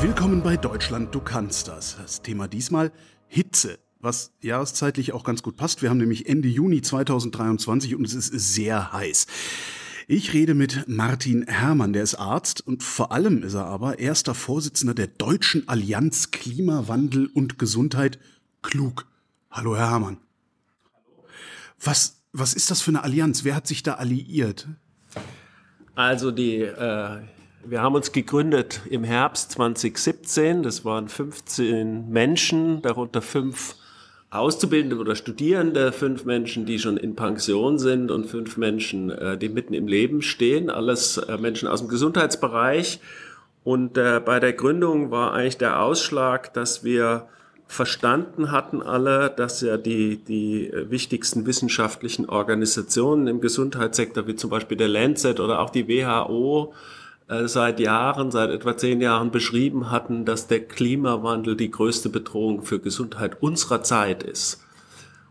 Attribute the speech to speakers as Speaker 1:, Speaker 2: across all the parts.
Speaker 1: Willkommen bei Deutschland, du kannst das. Das Thema diesmal Hitze, was jahreszeitlich auch ganz gut passt. Wir haben nämlich Ende Juni 2023 und es ist sehr heiß. Ich rede mit Martin Herrmann, der ist Arzt und vor allem ist er aber erster Vorsitzender der Deutschen Allianz Klimawandel und Gesundheit klug. Hallo, Herr Herrmann. Was, was ist das für eine Allianz? Wer hat sich da alliiert?
Speaker 2: Also die, äh, wir haben uns gegründet im Herbst 2017. Das waren 15 Menschen, darunter fünf Auszubildende oder Studierende, fünf Menschen, die schon in Pension sind und fünf Menschen, äh, die mitten im Leben stehen. Alles äh, Menschen aus dem Gesundheitsbereich. Und äh, bei der Gründung war eigentlich der Ausschlag, dass wir verstanden hatten alle, dass ja die, die wichtigsten wissenschaftlichen Organisationen im Gesundheitssektor, wie zum Beispiel der Lancet oder auch die WHO, seit Jahren, seit etwa zehn Jahren beschrieben hatten, dass der Klimawandel die größte Bedrohung für Gesundheit unserer Zeit ist.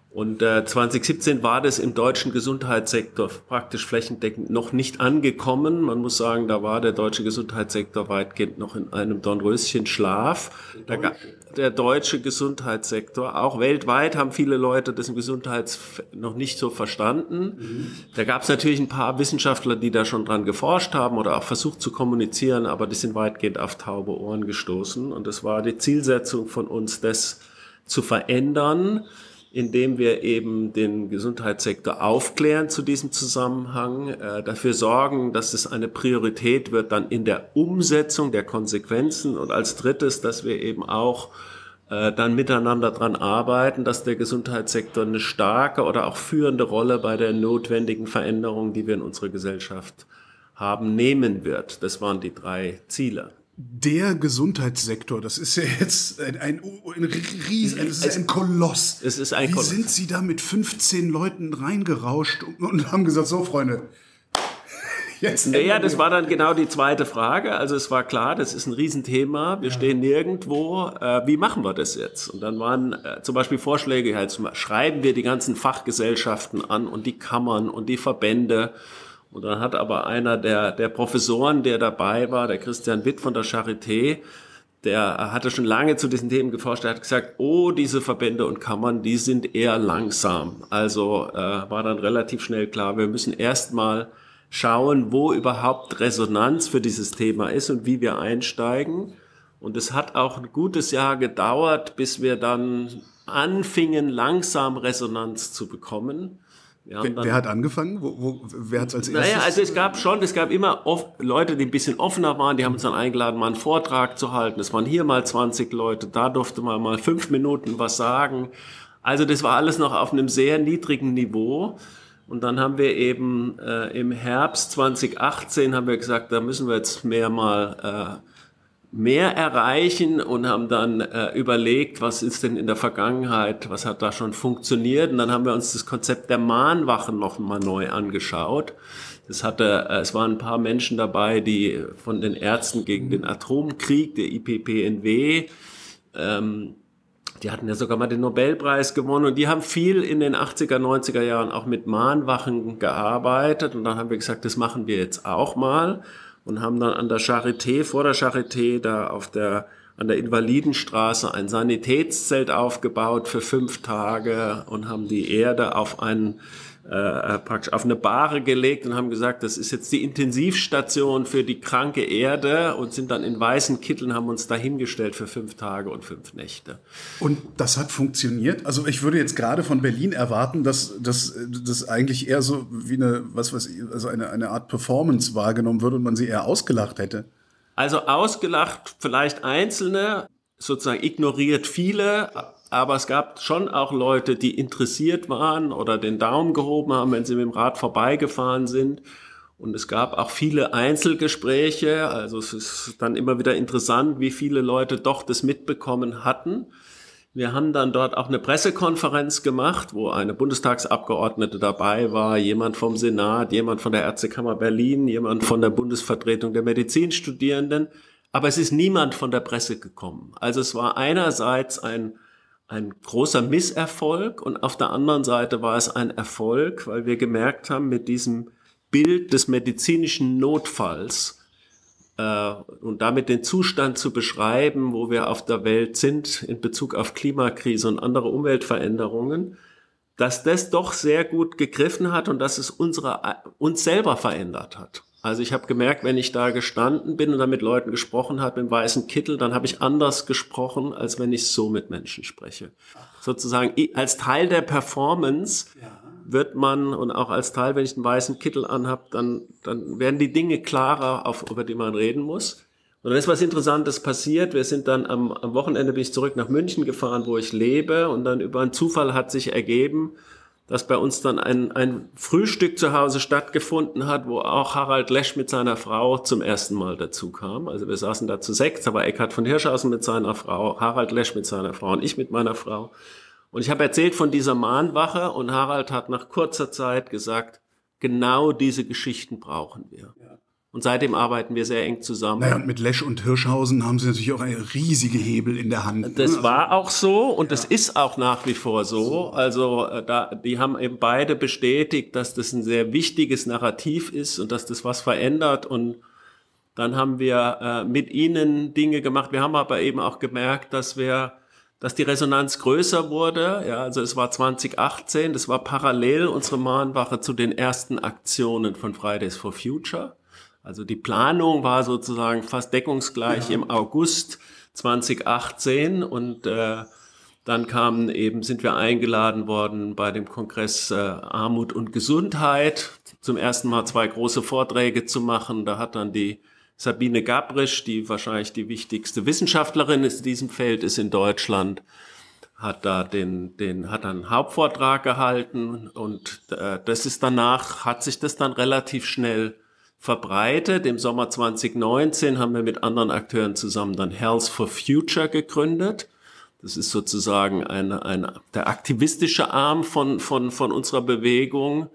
Speaker 2: Und äh, 2017 war das im deutschen Gesundheitssektor praktisch flächendeckend noch nicht angekommen. Man muss sagen, da war der deutsche Gesundheitssektor weitgehend noch in einem Dornröschen-Schlaf. Der, der deutsche Gesundheitssektor, auch weltweit haben viele Leute das im Gesundheits noch nicht so verstanden. Mhm. Da gab es natürlich ein paar Wissenschaftler, die da schon dran geforscht haben oder auch versucht zu kommunizieren, aber die sind weitgehend auf taube Ohren gestoßen. Und das war die Zielsetzung von uns, das zu verändern indem wir eben den Gesundheitssektor aufklären zu diesem Zusammenhang, äh, dafür sorgen, dass es eine Priorität wird dann in der Umsetzung der Konsequenzen und als drittes, dass wir eben auch äh, dann miteinander dran arbeiten, dass der Gesundheitssektor eine starke oder auch führende Rolle bei der notwendigen Veränderung, die wir in unserer Gesellschaft haben, nehmen wird. Das waren die drei Ziele
Speaker 1: der Gesundheitssektor, das ist ja jetzt ein, ein, ein Riesen, das ist ein Koloss.
Speaker 2: Es ist ein
Speaker 1: Wie
Speaker 2: Koloss.
Speaker 1: sind Sie da mit 15 Leuten reingerauscht und, und haben gesagt, so Freunde,
Speaker 2: Jetzt naja, das war dann genau die zweite Frage. Also es war klar, das ist ein Riesenthema. Wir ja. stehen nirgendwo. Äh, wie machen wir das jetzt? Und dann waren äh, zum Beispiel Vorschläge, halt, schreiben wir die ganzen Fachgesellschaften an und die Kammern und die Verbände und dann hat aber einer der, der Professoren, der dabei war, der Christian Witt von der Charité, der hatte schon lange zu diesen Themen geforscht, der hat gesagt, oh, diese Verbände und Kammern, die sind eher langsam. Also äh, war dann relativ schnell klar, wir müssen erstmal schauen, wo überhaupt Resonanz für dieses Thema ist und wie wir einsteigen. Und es hat auch ein gutes Jahr gedauert, bis wir dann anfingen, langsam Resonanz zu bekommen.
Speaker 1: Wer, wer, hat angefangen? Wo, wo, wer hat es als erstes?
Speaker 2: Naja, also es gab schon, es gab immer oft Leute, die ein bisschen offener waren, die haben uns dann eingeladen, mal einen Vortrag zu halten. Es waren hier mal 20 Leute, da durfte man mal fünf Minuten was sagen. Also das war alles noch auf einem sehr niedrigen Niveau. Und dann haben wir eben äh, im Herbst 2018 haben wir gesagt, da müssen wir jetzt mehr mal äh, mehr erreichen und haben dann äh, überlegt, was ist denn in der Vergangenheit, was hat da schon funktioniert. Und dann haben wir uns das Konzept der Mahnwachen noch mal neu angeschaut. Das hatte, äh, es waren ein paar Menschen dabei, die von den Ärzten gegen den Atomkrieg, der IPPNW, ähm, die hatten ja sogar mal den Nobelpreis gewonnen und die haben viel in den 80er, 90er Jahren auch mit Mahnwachen gearbeitet und dann haben wir gesagt, das machen wir jetzt auch mal und haben dann an der Charité, vor der Charité, da auf der, an der Invalidenstraße ein Sanitätszelt aufgebaut für fünf Tage und haben die Erde auf einen äh, praktisch auf eine Bahre gelegt und haben gesagt, das ist jetzt die Intensivstation für die kranke Erde und sind dann in weißen Kitteln, haben uns dahingestellt für fünf Tage und fünf Nächte.
Speaker 1: Und das hat funktioniert? Also ich würde jetzt gerade von Berlin erwarten, dass das eigentlich eher so wie eine, was weiß ich, also eine, eine Art Performance wahrgenommen würde und man sie eher ausgelacht hätte.
Speaker 2: Also ausgelacht vielleicht Einzelne, sozusagen ignoriert viele, aber es gab schon auch Leute, die interessiert waren oder den Daumen gehoben haben, wenn sie mit dem Rad vorbeigefahren sind. Und es gab auch viele Einzelgespräche. Also es ist dann immer wieder interessant, wie viele Leute doch das mitbekommen hatten. Wir haben dann dort auch eine Pressekonferenz gemacht, wo eine Bundestagsabgeordnete dabei war, jemand vom Senat, jemand von der Ärztekammer Berlin, jemand von der Bundesvertretung der Medizinstudierenden. Aber es ist niemand von der Presse gekommen. Also es war einerseits ein ein großer Misserfolg und auf der anderen Seite war es ein Erfolg, weil wir gemerkt haben, mit diesem Bild des medizinischen Notfalls äh, und damit den Zustand zu beschreiben, wo wir auf der Welt sind in Bezug auf Klimakrise und andere Umweltveränderungen, dass das doch sehr gut gegriffen hat und dass es unsere, uns selber verändert hat. Also ich habe gemerkt, wenn ich da gestanden bin und dann mit Leuten gesprochen habe im weißen Kittel, dann habe ich anders gesprochen, als wenn ich so mit Menschen spreche. Sozusagen als Teil der Performance wird man und auch als Teil, wenn ich einen weißen Kittel anhab, dann, dann werden die Dinge klarer, auf, über die man reden muss. Und dann ist was Interessantes passiert. Wir sind dann am, am Wochenende bin ich zurück nach München gefahren, wo ich lebe. Und dann über einen Zufall hat sich ergeben, dass bei uns dann ein, ein Frühstück zu Hause stattgefunden hat, wo auch Harald Lesch mit seiner Frau zum ersten Mal dazu kam. Also wir saßen da zu sechs, war Eckhard von Hirschhausen mit seiner Frau, Harald Lesch mit seiner Frau und ich mit meiner Frau. Und ich habe erzählt von dieser Mahnwache und Harald hat nach kurzer Zeit gesagt, genau diese Geschichten brauchen wir. Ja. Und seitdem arbeiten wir sehr eng zusammen.
Speaker 1: Naja, und mit Lesch und Hirschhausen haben sie natürlich auch riesige Hebel in der Hand.
Speaker 2: Das war auch so und ja. das ist auch nach wie vor so. Also äh, da, die haben eben beide bestätigt, dass das ein sehr wichtiges Narrativ ist und dass das was verändert. Und dann haben wir äh, mit ihnen Dinge gemacht. Wir haben aber eben auch gemerkt, dass wir dass die Resonanz größer wurde. Ja, also es war 2018, das war parallel unsere Mahnwache zu den ersten Aktionen von Fridays for Future. Also die Planung war sozusagen fast deckungsgleich ja. im August 2018 und äh, dann kamen eben, sind wir eingeladen worden bei dem Kongress äh, Armut und Gesundheit, zum ersten Mal zwei große Vorträge zu machen. Da hat dann die Sabine Gabrisch, die wahrscheinlich die wichtigste Wissenschaftlerin in diesem Feld ist in Deutschland, hat da den, den, hat einen Hauptvortrag gehalten und äh, das ist danach, hat sich das dann relativ schnell verbreitet. Im Sommer 2019 haben wir mit anderen Akteuren zusammen dann Health for Future gegründet. Das ist sozusagen ein, ein, der aktivistische Arm von, von, von unserer Bewegung.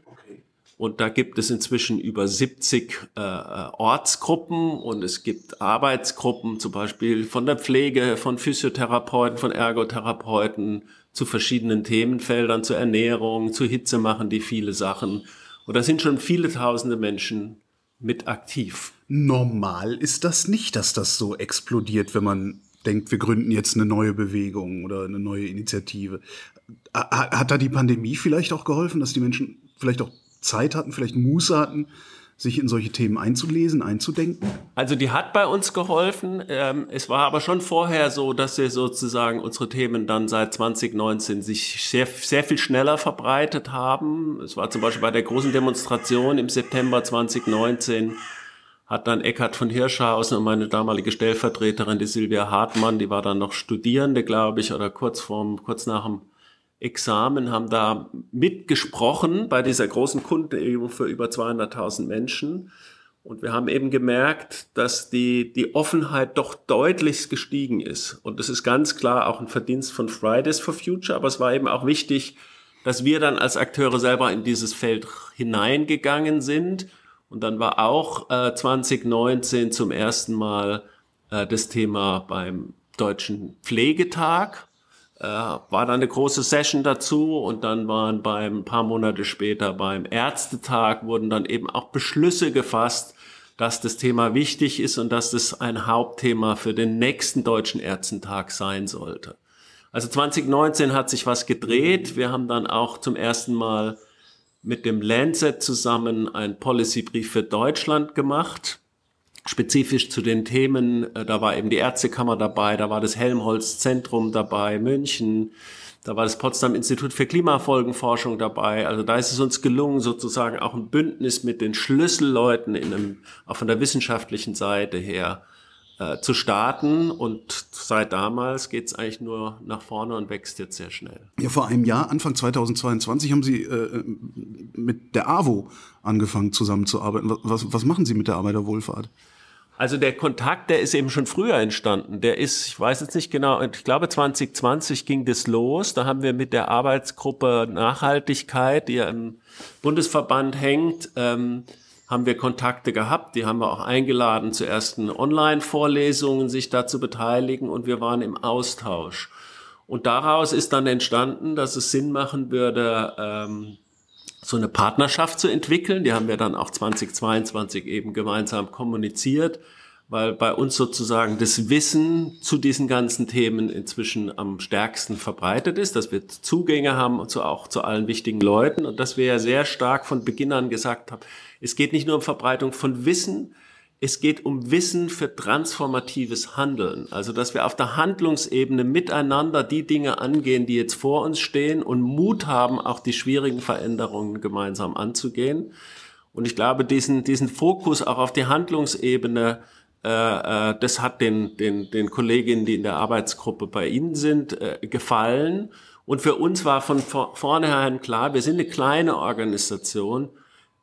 Speaker 2: Und da gibt es inzwischen über 70 äh, Ortsgruppen und es gibt Arbeitsgruppen, zum Beispiel von der Pflege, von Physiotherapeuten, von Ergotherapeuten zu verschiedenen Themenfeldern, zur Ernährung, zu Hitze machen die viele Sachen. Und da sind schon viele tausende Menschen mit aktiv.
Speaker 1: Normal ist das nicht, dass das so explodiert, wenn man denkt, wir gründen jetzt eine neue Bewegung oder eine neue Initiative. Hat da die Pandemie vielleicht auch geholfen, dass die Menschen vielleicht auch Zeit hatten, vielleicht Muße hatten, sich in solche Themen einzulesen, einzudenken?
Speaker 2: Also die hat bei uns geholfen. Ähm, es war aber schon vorher so, dass wir sozusagen unsere Themen dann seit 2019 sich sehr, sehr viel schneller verbreitet haben. Es war zum Beispiel bei der großen Demonstration im September 2019 hat dann Eckhard von Hirschhausen und meine damalige Stellvertreterin, die Silvia Hartmann, die war dann noch Studierende, glaube ich, oder kurz vorm, kurz nach dem Examen, haben da mitgesprochen bei dieser großen Kundenübung für über 200.000 Menschen. Und wir haben eben gemerkt, dass die, die Offenheit doch deutlich gestiegen ist. Und das ist ganz klar auch ein Verdienst von Fridays for Future. Aber es war eben auch wichtig, dass wir dann als Akteure selber in dieses Feld hineingegangen sind. Und dann war auch äh, 2019 zum ersten Mal äh, das Thema beim Deutschen Pflegetag äh, war dann eine große Session dazu und dann waren beim paar Monate später beim Ärztetag wurden dann eben auch Beschlüsse gefasst, dass das Thema wichtig ist und dass das ein Hauptthema für den nächsten Deutschen Ärztentag sein sollte. Also 2019 hat sich was gedreht. Wir haben dann auch zum ersten Mal mit dem Lancet zusammen einen Policybrief für Deutschland gemacht spezifisch zu den Themen. Äh, da war eben die Ärztekammer dabei, da war das Helmholtz Zentrum dabei, München, da war das Potsdam Institut für Klimafolgenforschung dabei. Also da ist es uns gelungen, sozusagen auch ein Bündnis mit den Schlüsselleuten in einem, auch von der wissenschaftlichen Seite her äh, zu starten. Und seit damals geht es eigentlich nur nach vorne und wächst jetzt sehr schnell.
Speaker 1: Ja, vor einem Jahr, Anfang 2022, haben Sie äh, mit der AWO angefangen zusammenzuarbeiten. Was, was machen Sie mit der Arbeiterwohlfahrt?
Speaker 2: Also der Kontakt, der ist eben schon früher entstanden. Der ist, ich weiß jetzt nicht genau, ich glaube 2020 ging das los. Da haben wir mit der Arbeitsgruppe Nachhaltigkeit, die ja im Bundesverband hängt, ähm, haben wir Kontakte gehabt. Die haben wir auch eingeladen zu ersten Online-Vorlesungen, sich da zu beteiligen und wir waren im Austausch. Und daraus ist dann entstanden, dass es Sinn machen würde, ähm, so eine Partnerschaft zu entwickeln. Die haben wir dann auch 2022 eben gemeinsam kommuniziert. weil bei uns sozusagen das Wissen zu diesen ganzen Themen inzwischen am stärksten verbreitet ist, dass wir Zugänge haben zu, auch zu allen wichtigen Leuten und dass wir ja sehr stark von Beginn an gesagt haben, es geht nicht nur um Verbreitung von Wissen, es geht um Wissen für transformatives Handeln. Also, dass wir auf der Handlungsebene miteinander die Dinge angehen, die jetzt vor uns stehen und Mut haben, auch die schwierigen Veränderungen gemeinsam anzugehen. Und ich glaube, diesen, diesen Fokus auch auf die Handlungsebene, äh, äh, das hat den, den, den Kolleginnen, die in der Arbeitsgruppe bei Ihnen sind, äh, gefallen. Und für uns war von vornherein klar, wir sind eine kleine Organisation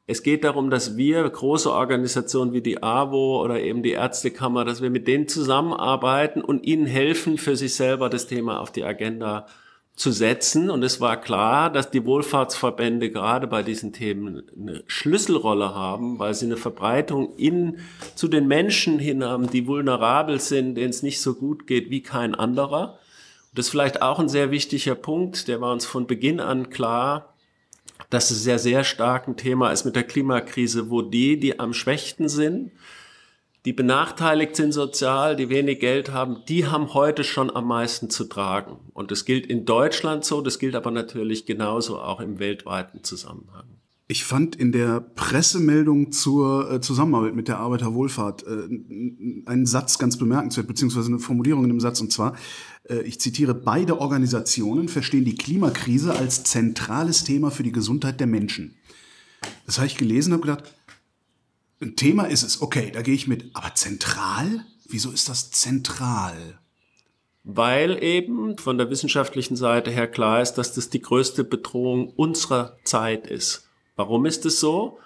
Speaker 2: es geht darum, dass wir große Organisationen wie die AWO oder eben die Ärztekammer, dass wir mit denen zusammenarbeiten und ihnen helfen, für sich selber das Thema auf die Agenda zu setzen. Und es war klar, dass die Wohlfahrtsverbände gerade bei diesen Themen eine Schlüsselrolle haben, weil sie eine Verbreitung in, zu den Menschen hin haben, die vulnerabel sind, denen es nicht so gut geht wie kein anderer. das ist vielleicht auch ein sehr wichtiger Punkt, der war uns von Beginn an klar, dass es sehr, sehr stark ein Thema ist mit der Klimakrise, wo die, die am schwächsten sind, die benachteiligt sind sozial, die wenig Geld haben, die haben heute schon am meisten zu tragen. Und das gilt in Deutschland so, das gilt aber natürlich genauso auch im weltweiten Zusammenhang.
Speaker 1: Ich fand in der Pressemeldung zur äh, Zusammenarbeit mit der Arbeiterwohlfahrt äh, einen Satz ganz bemerkenswert, beziehungsweise eine Formulierung in dem Satz, und zwar, äh, ich zitiere, beide Organisationen verstehen die Klimakrise als zentrales Thema für die Gesundheit der Menschen. Das habe ich gelesen und habe gedacht, ein Thema ist es, okay, da gehe ich mit, aber zentral? Wieso ist das zentral?
Speaker 2: Weil eben von der wissenschaftlichen Seite her klar ist, dass das die größte Bedrohung unserer Zeit ist. Warum ist es so?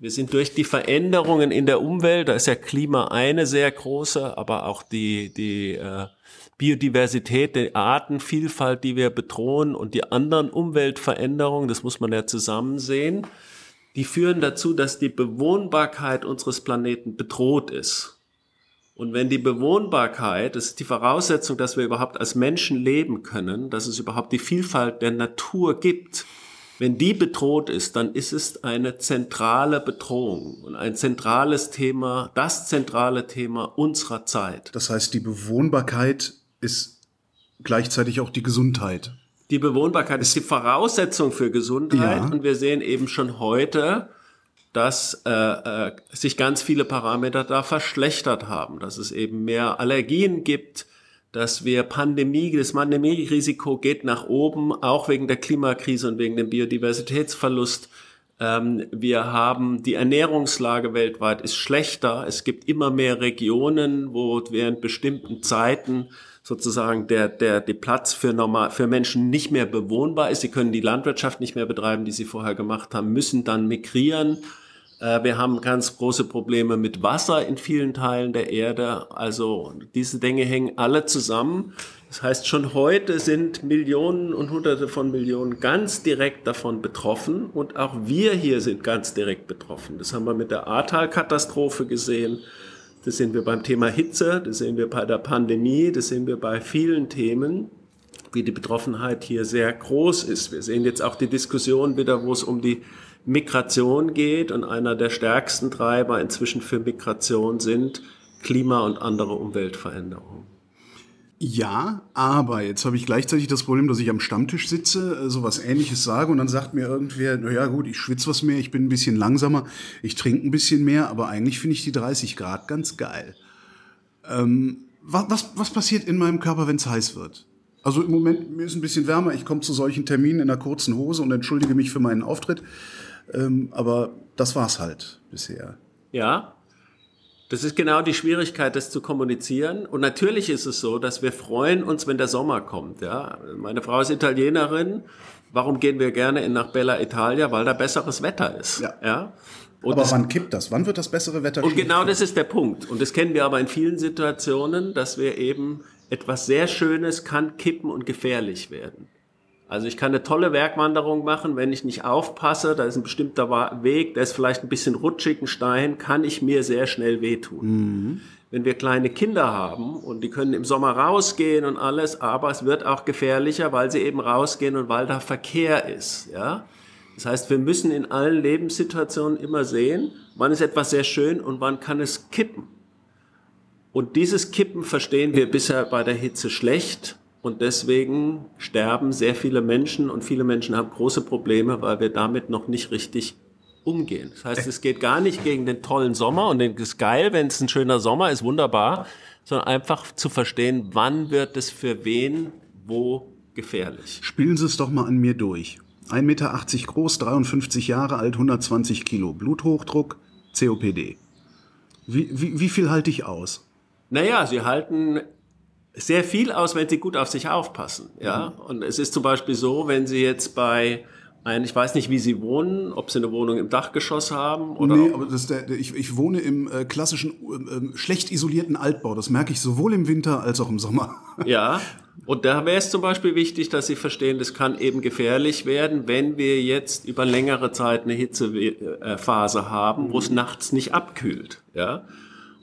Speaker 2: Wir sind durch die Veränderungen in der Umwelt, da ist ja Klima eine sehr große, aber auch die, die äh, Biodiversität, die Artenvielfalt, die wir bedrohen und die anderen Umweltveränderungen, das muss man ja zusammen sehen, die führen dazu, dass die Bewohnbarkeit unseres Planeten bedroht ist. Und wenn die Bewohnbarkeit, das ist die Voraussetzung, dass wir überhaupt als Menschen leben können, dass es überhaupt die Vielfalt der Natur gibt, wenn die bedroht ist, dann ist es eine zentrale Bedrohung und ein zentrales Thema, das zentrale Thema unserer Zeit.
Speaker 1: Das heißt, die Bewohnbarkeit ist gleichzeitig auch die Gesundheit.
Speaker 2: Die Bewohnbarkeit ist die Voraussetzung für Gesundheit ja. und wir sehen eben schon heute, dass äh, äh, sich ganz viele Parameter da verschlechtert haben, dass es eben mehr Allergien gibt, dass wir Pandemie, das Pandemierisiko geht nach oben, auch wegen der Klimakrise und wegen dem Biodiversitätsverlust. Ähm, wir haben die Ernährungslage weltweit ist schlechter. Es gibt immer mehr Regionen, wo während bestimmten Zeiten sozusagen der, der, der Platz für normal, für Menschen nicht mehr bewohnbar ist. Sie können die Landwirtschaft nicht mehr betreiben, die sie vorher gemacht haben, müssen dann migrieren wir haben ganz große Probleme mit Wasser in vielen Teilen der Erde. Also diese Dinge hängen alle zusammen. Das heißt, schon heute sind Millionen und Hunderte von Millionen ganz direkt davon betroffen und auch wir hier sind ganz direkt betroffen. Das haben wir mit der Ahrtal-Katastrophe gesehen. Das sehen wir beim Thema Hitze, das sehen wir bei der Pandemie, das sehen wir bei vielen Themen, wie die Betroffenheit hier sehr groß ist. Wir sehen jetzt auch die Diskussion wieder, wo es um die Migration geht und einer der stärksten Treiber inzwischen für Migration sind Klima- und andere Umweltveränderungen.
Speaker 1: Ja, aber jetzt habe ich gleichzeitig das Problem, dass ich am Stammtisch sitze, äh, so was ähnliches sage und dann sagt mir irgendwer, na ja gut, ich schwitze was mehr, ich bin ein bisschen langsamer, ich trinke ein bisschen mehr, aber eigentlich finde ich die 30 Grad ganz geil. Ähm, was, was, was passiert in meinem Körper, wenn es heiß wird? Also im Moment, mir ist ein bisschen wärmer, ich komme zu solchen Terminen in einer kurzen Hose und entschuldige mich für meinen Auftritt. Ähm, aber das war's halt bisher.
Speaker 2: Ja, das ist genau die Schwierigkeit, das zu kommunizieren. Und natürlich ist es so, dass wir freuen uns, wenn der Sommer kommt. Ja, meine Frau ist Italienerin. Warum gehen wir gerne in nach Bella Italia? Weil da besseres Wetter ist. Ja. ja?
Speaker 1: Und aber das, wann kippt das? Wann wird das bessere Wetter?
Speaker 2: Und genau das ist der Punkt. Und das kennen wir aber in vielen Situationen, dass wir eben etwas sehr Schönes kann kippen und gefährlich werden. Also ich kann eine tolle Werkwanderung machen, wenn ich nicht aufpasse, da ist ein bestimmter Weg, der ist vielleicht ein bisschen rutschig, ein Stein, kann ich mir sehr schnell wehtun. Mhm. Wenn wir kleine Kinder haben und die können im Sommer rausgehen und alles, aber es wird auch gefährlicher, weil sie eben rausgehen und weil da Verkehr ist, ja. Das heißt, wir müssen in allen Lebenssituationen immer sehen, wann ist etwas sehr schön und wann kann es kippen. Und dieses Kippen verstehen wir bisher bei der Hitze schlecht. Und deswegen sterben sehr viele Menschen und viele Menschen haben große Probleme, weil wir damit noch nicht richtig umgehen. Das heißt, es geht gar nicht gegen den tollen Sommer und es ist geil, wenn es ein schöner Sommer ist, wunderbar, sondern einfach zu verstehen, wann wird es für wen wo gefährlich.
Speaker 1: Spielen Sie es doch mal an mir durch. 1,80 Meter groß, 53 Jahre alt, 120 Kilo. Bluthochdruck, COPD. Wie, wie, wie viel halte ich aus?
Speaker 2: Naja, Sie halten sehr viel aus, wenn Sie gut auf sich aufpassen. Ja? Mhm. Und es ist zum Beispiel so, wenn Sie jetzt bei ein, ich weiß nicht, wie Sie wohnen, ob Sie eine Wohnung im Dachgeschoss haben oder.
Speaker 1: Nee, aber das der, ich, ich wohne im äh, klassischen, äh, schlecht isolierten Altbau. Das merke ich sowohl im Winter als auch im Sommer.
Speaker 2: Ja, und da wäre es zum Beispiel wichtig, dass Sie verstehen, das kann eben gefährlich werden, wenn wir jetzt über längere Zeit eine Hitzephase haben, wo es nachts nicht abkühlt. Ja.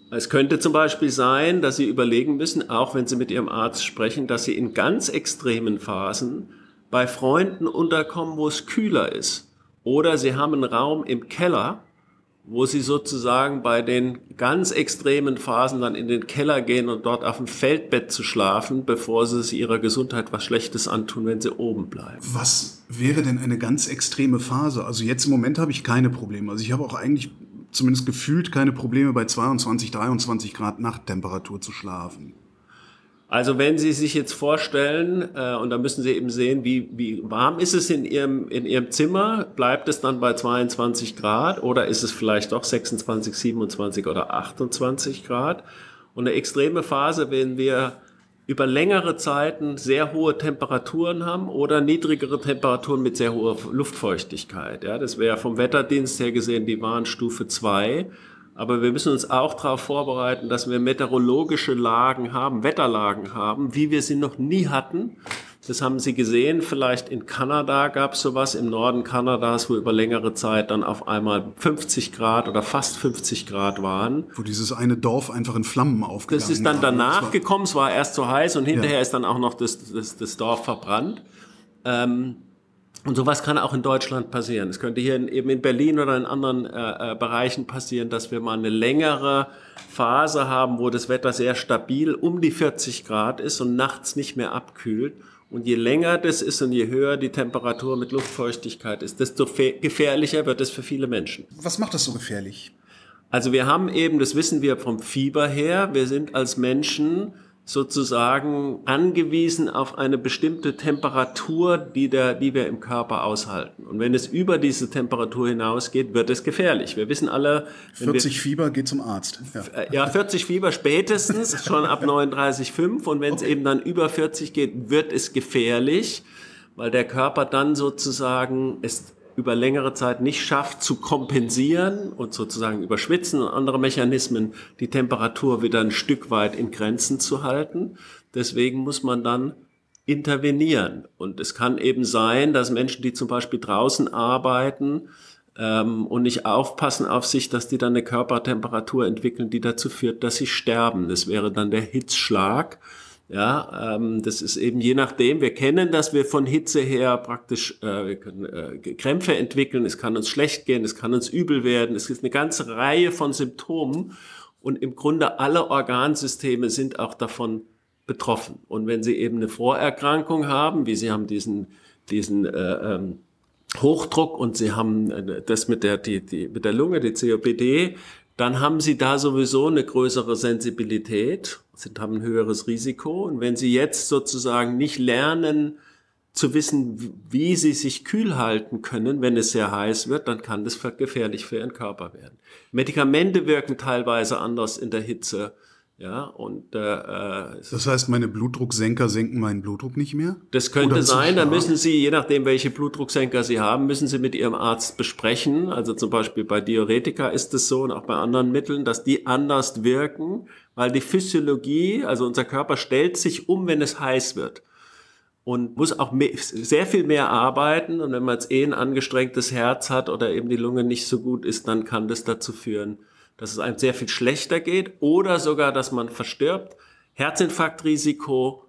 Speaker 2: Es könnte zum Beispiel sein, dass Sie überlegen müssen, auch wenn Sie mit Ihrem Arzt sprechen, dass Sie in ganz extremen Phasen bei Freunden unterkommen, wo es kühler ist. Oder sie haben einen Raum im Keller, wo sie sozusagen bei den ganz extremen Phasen dann in den Keller gehen und dort auf dem Feldbett zu schlafen, bevor sie es ihrer Gesundheit was Schlechtes antun, wenn sie oben bleiben.
Speaker 1: Was wäre denn eine ganz extreme Phase? Also jetzt im Moment habe ich keine Probleme. Also ich habe auch eigentlich zumindest gefühlt keine Probleme bei 22, 23 Grad Nachttemperatur zu schlafen.
Speaker 2: Also wenn Sie sich jetzt vorstellen, äh, und da müssen Sie eben sehen, wie, wie warm ist es in Ihrem, in Ihrem Zimmer, bleibt es dann bei 22 Grad oder ist es vielleicht doch 26, 27 oder 28 Grad? Und eine extreme Phase, wenn wir über längere Zeiten sehr hohe Temperaturen haben oder niedrigere Temperaturen mit sehr hoher Luftfeuchtigkeit. Ja, das wäre vom Wetterdienst her gesehen die Warnstufe 2. Aber wir müssen uns auch darauf vorbereiten, dass wir meteorologische Lagen haben, Wetterlagen haben, wie wir sie noch nie hatten. Das haben Sie gesehen, vielleicht in Kanada gab es sowas, im Norden Kanadas, wo über längere Zeit dann auf einmal 50 Grad oder fast 50 Grad waren.
Speaker 1: Wo dieses eine Dorf einfach in Flammen aufgegangen
Speaker 2: Das ist dann danach gekommen, es war erst so heiß und hinterher ja. ist dann auch noch das, das, das Dorf verbrannt. Ähm, und sowas kann auch in Deutschland passieren. Es könnte hier in, eben in Berlin oder in anderen äh, äh, Bereichen passieren, dass wir mal eine längere Phase haben, wo das Wetter sehr stabil um die 40 Grad ist und nachts nicht mehr abkühlt. Und je länger das ist und je höher die Temperatur mit Luftfeuchtigkeit ist, desto gefährlicher wird es für viele Menschen.
Speaker 1: Was macht das so gefährlich?
Speaker 2: Also wir haben eben, das wissen wir vom Fieber her, wir sind als Menschen sozusagen angewiesen auf eine bestimmte Temperatur, die, der, die wir im Körper aushalten. Und wenn es über diese Temperatur hinausgeht, wird es gefährlich. Wir wissen alle...
Speaker 1: 40 wir, Fieber geht zum Arzt.
Speaker 2: Ja, äh, ja 40 Fieber spätestens, schon ab 39,5. Und wenn es eben dann über 40 geht, wird es gefährlich, weil der Körper dann sozusagen es über längere Zeit nicht schafft zu kompensieren und sozusagen über Schwitzen und andere Mechanismen die Temperatur wieder ein Stück weit in Grenzen zu halten. Deswegen muss man dann intervenieren. Und es kann eben sein, dass Menschen, die zum Beispiel draußen arbeiten ähm, und nicht aufpassen auf sich, dass die dann eine Körpertemperatur entwickeln, die dazu führt, dass sie sterben. Das wäre dann der Hitzschlag. Ja, ähm, das ist eben je nachdem. Wir kennen, dass wir von Hitze her praktisch äh, wir können, äh, Krämpfe entwickeln. Es kann uns schlecht gehen, es kann uns übel werden. Es gibt eine ganze Reihe von Symptomen und im Grunde alle Organsysteme sind auch davon betroffen. Und wenn Sie eben eine Vorerkrankung haben, wie Sie haben diesen diesen äh, ähm, Hochdruck und Sie haben äh, das mit der die, die mit der Lunge, die COPD, dann haben Sie da sowieso eine größere Sensibilität, Sie haben ein höheres Risiko. Und wenn Sie jetzt sozusagen nicht lernen zu wissen, wie Sie sich kühl halten können, wenn es sehr heiß wird, dann kann das gefährlich für Ihren Körper werden. Medikamente wirken teilweise anders in der Hitze ja, und äh,
Speaker 1: äh das heißt, meine Blutdrucksenker senken meinen Blutdruck nicht mehr?
Speaker 2: Das könnte sein. Dann müssen Sie, je nachdem, welche Blutdrucksenker Sie haben, müssen Sie mit Ihrem Arzt besprechen. Also zum Beispiel bei Diuretika ist es so und auch bei anderen Mitteln, dass die anders wirken, weil die Physiologie, also unser Körper stellt sich um, wenn es heiß wird und muss auch mehr, sehr viel mehr arbeiten. Und wenn man jetzt eh ein angestrengtes Herz hat oder eben die Lunge nicht so gut ist, dann kann das dazu führen, dass es einem sehr viel schlechter geht oder sogar, dass man verstirbt. Herzinfarktrisiko,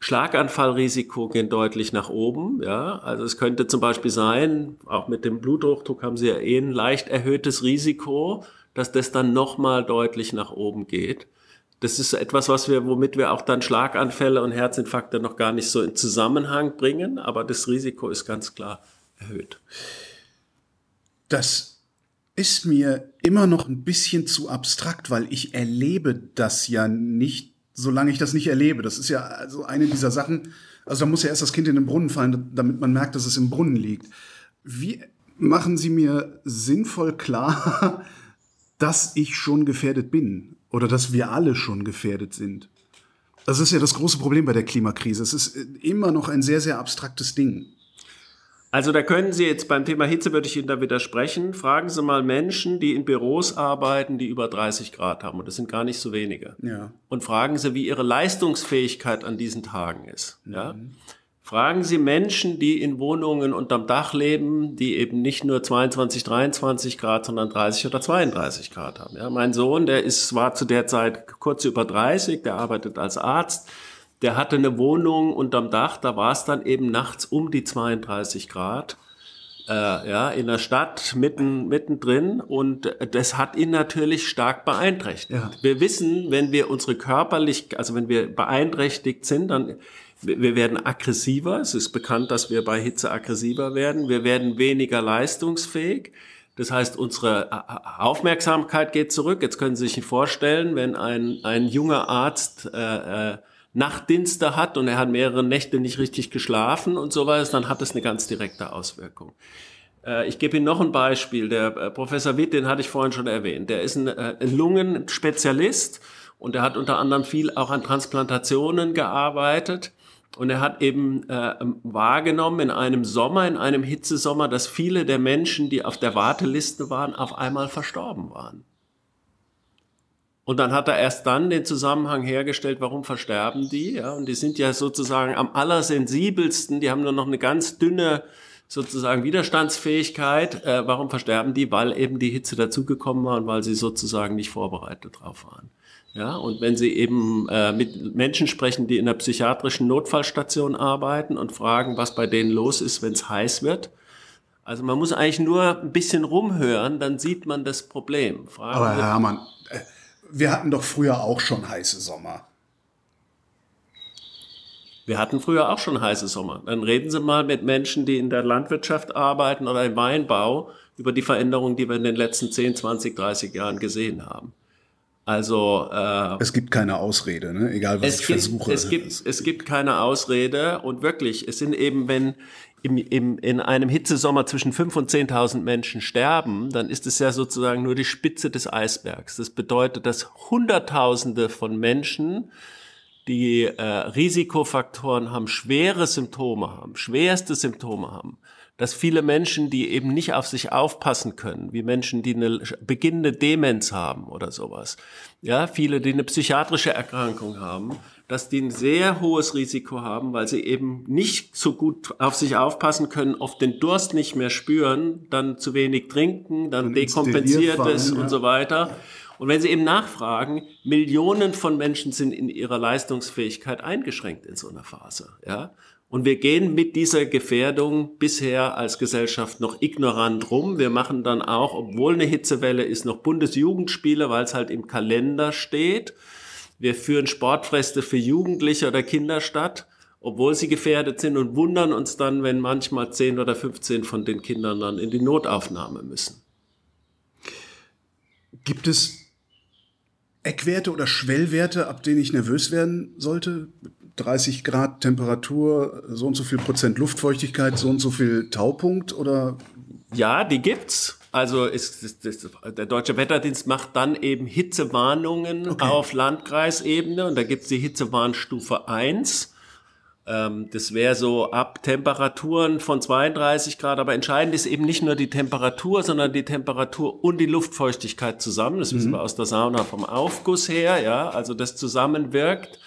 Speaker 2: Schlaganfallrisiko gehen deutlich nach oben. Ja, also es könnte zum Beispiel sein, auch mit dem Bluthochdruck haben Sie ja eh ein leicht erhöhtes Risiko, dass das dann nochmal deutlich nach oben geht. Das ist etwas, was wir, womit wir auch dann Schlaganfälle und Herzinfarkte noch gar nicht so in Zusammenhang bringen, aber das Risiko ist ganz klar erhöht.
Speaker 1: Das ist mir immer noch ein bisschen zu abstrakt, weil ich erlebe das ja nicht, solange ich das nicht erlebe. Das ist ja also eine dieser Sachen, also da muss ja erst das Kind in den Brunnen fallen, damit man merkt, dass es im Brunnen liegt. Wie machen Sie mir sinnvoll klar, dass ich schon gefährdet bin oder dass wir alle schon gefährdet sind? Das ist ja das große Problem bei der Klimakrise. Es ist immer noch ein sehr, sehr abstraktes Ding.
Speaker 2: Also da können Sie jetzt beim Thema Hitze würde ich Ihnen da widersprechen. Fragen Sie mal Menschen, die in Büros arbeiten, die über 30 Grad haben. Und das sind gar nicht so wenige.
Speaker 1: Ja.
Speaker 2: Und fragen Sie, wie Ihre Leistungsfähigkeit an diesen Tagen ist. Ja. Mhm. Fragen Sie Menschen, die in Wohnungen unterm Dach leben, die eben nicht nur 22, 23 Grad, sondern 30 oder 32 Grad haben. Ja, mein Sohn, der ist, war zu der Zeit kurz über 30, der arbeitet als Arzt der hatte eine Wohnung unterm Dach, da war es dann eben nachts um die 32 Grad. Äh, ja, in der Stadt mitten mittendrin und das hat ihn natürlich stark beeinträchtigt. Ja. Wir wissen, wenn wir unsere körperlich, also wenn wir beeinträchtigt sind, dann wir werden aggressiver. Es ist bekannt, dass wir bei Hitze aggressiver werden. Wir werden weniger leistungsfähig. Das heißt, unsere Aufmerksamkeit geht zurück. Jetzt können Sie sich vorstellen, wenn ein, ein junger Arzt äh, äh, Nachtdienste hat und er hat mehrere Nächte nicht richtig geschlafen und so weiter, dann hat das eine ganz direkte Auswirkung. Äh, ich gebe Ihnen noch ein Beispiel. Der äh, Professor Witt, den hatte ich vorhin schon erwähnt. Der ist ein, äh, ein Lungenspezialist und er hat unter anderem viel auch an Transplantationen gearbeitet. Und er hat eben äh, wahrgenommen in einem Sommer, in einem Hitzesommer, dass viele der Menschen, die auf der Warteliste waren, auf einmal verstorben waren. Und dann hat er erst dann den Zusammenhang hergestellt, warum versterben die? Ja, und die sind ja sozusagen am allersensibelsten, die haben nur noch eine ganz dünne sozusagen Widerstandsfähigkeit. Äh, warum versterben die? Weil eben die Hitze dazugekommen war und weil sie sozusagen nicht vorbereitet drauf waren. Ja, und wenn Sie eben äh, mit Menschen sprechen, die in der psychiatrischen Notfallstation arbeiten und fragen, was bei denen los ist, wenn es heiß wird, also man muss eigentlich nur ein bisschen rumhören, dann sieht man das Problem.
Speaker 1: Fragen Aber Herr Herrmann, wir hatten doch früher auch schon heiße Sommer.
Speaker 2: Wir hatten früher auch schon heiße Sommer. Dann reden Sie mal mit Menschen, die in der Landwirtschaft arbeiten oder im Weinbau über die Veränderungen, die wir in den letzten 10, 20, 30 Jahren gesehen haben. Also
Speaker 1: äh, es gibt keine Ausrede, ne? egal was ich
Speaker 2: gibt,
Speaker 1: versuche.
Speaker 2: Es gibt, es gibt keine Ausrede und wirklich, es sind eben, wenn im, im, in einem Hitzesommer zwischen 5.000 und 10.000 Menschen sterben, dann ist es ja sozusagen nur die Spitze des Eisbergs. Das bedeutet, dass Hunderttausende von Menschen, die äh, Risikofaktoren haben, schwere Symptome haben, schwerste Symptome haben, dass viele Menschen, die eben nicht auf sich aufpassen können, wie Menschen, die eine beginnende Demenz haben oder sowas, ja, viele, die eine psychiatrische Erkrankung haben, dass die ein sehr hohes Risiko haben, weil sie eben nicht so gut auf sich aufpassen können, oft den Durst nicht mehr spüren, dann zu wenig trinken, dann dekompensiert es und so weiter. Und wenn Sie eben nachfragen, Millionen von Menschen sind in ihrer Leistungsfähigkeit eingeschränkt in so einer Phase, ja. Und wir gehen mit dieser Gefährdung bisher als Gesellschaft noch ignorant rum. Wir machen dann auch, obwohl eine Hitzewelle ist, noch Bundesjugendspiele, weil es halt im Kalender steht. Wir führen Sportfeste für Jugendliche oder Kinder statt, obwohl sie gefährdet sind und wundern uns dann, wenn manchmal 10 oder 15 von den Kindern dann in die Notaufnahme müssen.
Speaker 1: Gibt es Eckwerte oder Schwellwerte, ab denen ich nervös werden sollte? 30 Grad Temperatur, so und so viel Prozent Luftfeuchtigkeit, so und so viel Taupunkt oder?
Speaker 2: Ja, die gibt's. Also ist, ist, ist, der Deutsche Wetterdienst macht dann eben Hitzewarnungen okay. auf Landkreisebene und da gibt's die Hitzewarnstufe 1. Ähm, das wäre so ab Temperaturen von 32 Grad, aber entscheidend ist eben nicht nur die Temperatur, sondern die Temperatur und die Luftfeuchtigkeit zusammen. Das mhm. wissen wir aus der Sauna vom Aufguss her, ja, also das zusammenwirkt.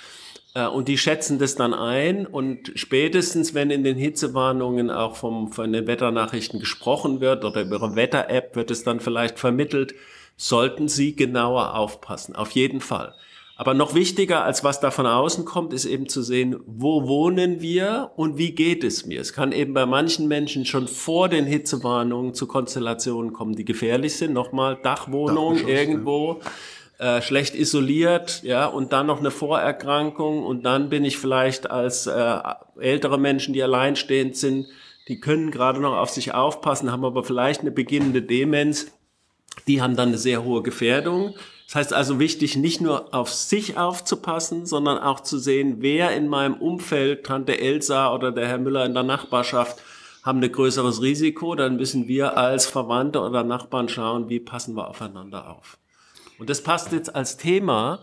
Speaker 2: Äh, und die schätzen das dann ein und spätestens, wenn in den Hitzewarnungen auch vom, von den Wetternachrichten gesprochen wird oder über ihre Wetter-App wird es dann vielleicht vermittelt, sollten sie genauer aufpassen. Auf jeden Fall. Aber noch wichtiger, als was da von außen kommt, ist eben zu sehen, wo wohnen wir und wie geht es mir. Es kann eben bei manchen Menschen schon vor den Hitzewarnungen zu Konstellationen kommen, die gefährlich sind. Nochmal Dachwohnung irgendwo. Ja äh, schlecht isoliert, ja, und dann noch eine Vorerkrankung und dann bin ich vielleicht als äh, ältere Menschen, die alleinstehend sind, die können gerade noch auf sich aufpassen, haben aber vielleicht eine beginnende Demenz, die haben dann eine sehr hohe Gefährdung. Das heißt also wichtig, nicht nur auf sich aufzupassen, sondern auch zu sehen, wer in meinem Umfeld, Tante Elsa oder der Herr Müller in der Nachbarschaft, haben ein größeres Risiko. Dann müssen wir als Verwandte oder Nachbarn schauen, wie passen wir aufeinander auf. Und das passt jetzt als Thema